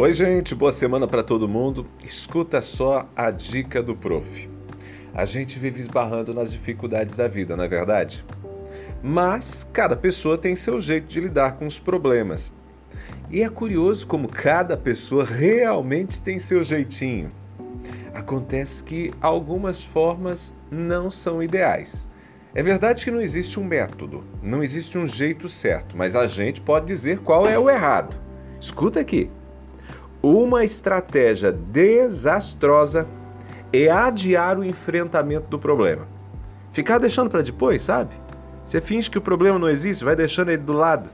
Oi, gente, boa semana para todo mundo. Escuta só a dica do prof. A gente vive esbarrando nas dificuldades da vida, não é verdade? Mas cada pessoa tem seu jeito de lidar com os problemas. E é curioso como cada pessoa realmente tem seu jeitinho. Acontece que algumas formas não são ideais. É verdade que não existe um método, não existe um jeito certo, mas a gente pode dizer qual é o errado. Escuta aqui. Uma estratégia desastrosa é adiar o enfrentamento do problema. Ficar deixando para depois, sabe? Você finge que o problema não existe, vai deixando ele do lado.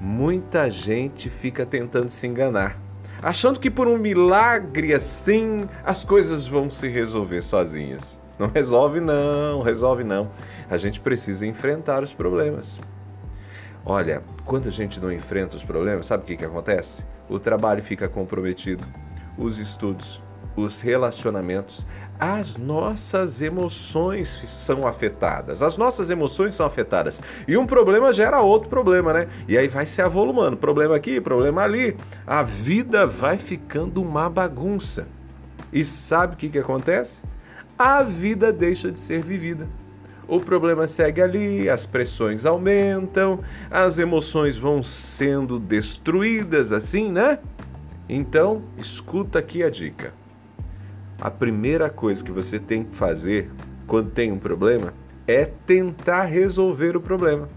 Muita gente fica tentando se enganar, achando que por um milagre assim as coisas vão se resolver sozinhas. Não resolve não, resolve não. A gente precisa enfrentar os problemas. Olha, quando a gente não enfrenta os problemas, sabe o que, que acontece? O trabalho fica comprometido, os estudos, os relacionamentos, as nossas emoções são afetadas. As nossas emoções são afetadas. E um problema gera outro problema, né? E aí vai se avolumando. Problema aqui, problema ali. A vida vai ficando uma bagunça. E sabe o que, que acontece? a vida deixa de ser vivida. O problema segue ali, as pressões aumentam, as emoções vão sendo destruídas assim, né? Então, escuta aqui a dica. A primeira coisa que você tem que fazer quando tem um problema é tentar resolver o problema.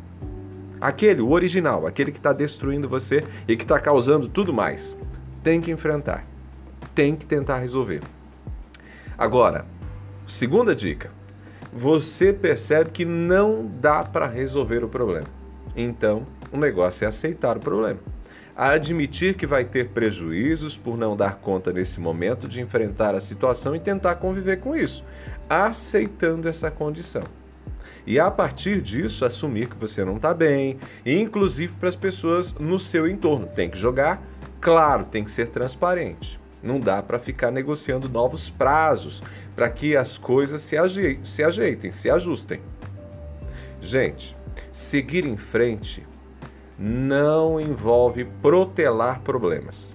Aquele, o original, aquele que está destruindo você e que está causando tudo mais. Tem que enfrentar. Tem que tentar resolver. Agora, Segunda dica: você percebe que não dá para resolver o problema. Então, o negócio é aceitar o problema. Admitir que vai ter prejuízos por não dar conta nesse momento de enfrentar a situação e tentar conviver com isso, aceitando essa condição. E a partir disso, assumir que você não está bem, inclusive para as pessoas no seu entorno. Tem que jogar, claro, tem que ser transparente. Não dá para ficar negociando novos prazos para que as coisas se, se ajeitem, se ajustem. Gente, seguir em frente não envolve protelar problemas.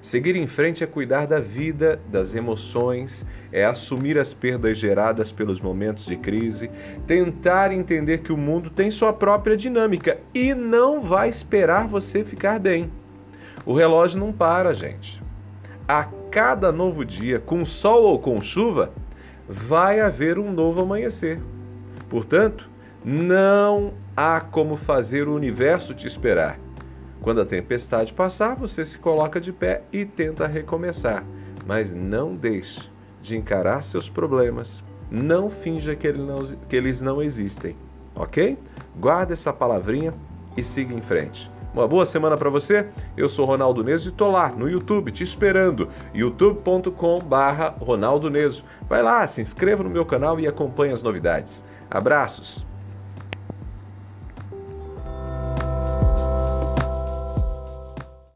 Seguir em frente é cuidar da vida, das emoções, é assumir as perdas geradas pelos momentos de crise, tentar entender que o mundo tem sua própria dinâmica e não vai esperar você ficar bem. O relógio não para, gente a cada novo dia, com sol ou com chuva, vai haver um novo amanhecer. Portanto, não há como fazer o universo te esperar. Quando a tempestade passar, você se coloca de pé e tenta recomeçar, mas não deixe de encarar seus problemas. Não finja que, ele não, que eles não existem, ok? Guarda essa palavrinha e siga em frente. Uma boa semana para você. Eu sou Ronaldo Neso e tô lá no YouTube te esperando. youtube.com/ronaldo. Vai lá, se inscreva no meu canal e acompanhe as novidades. Abraços.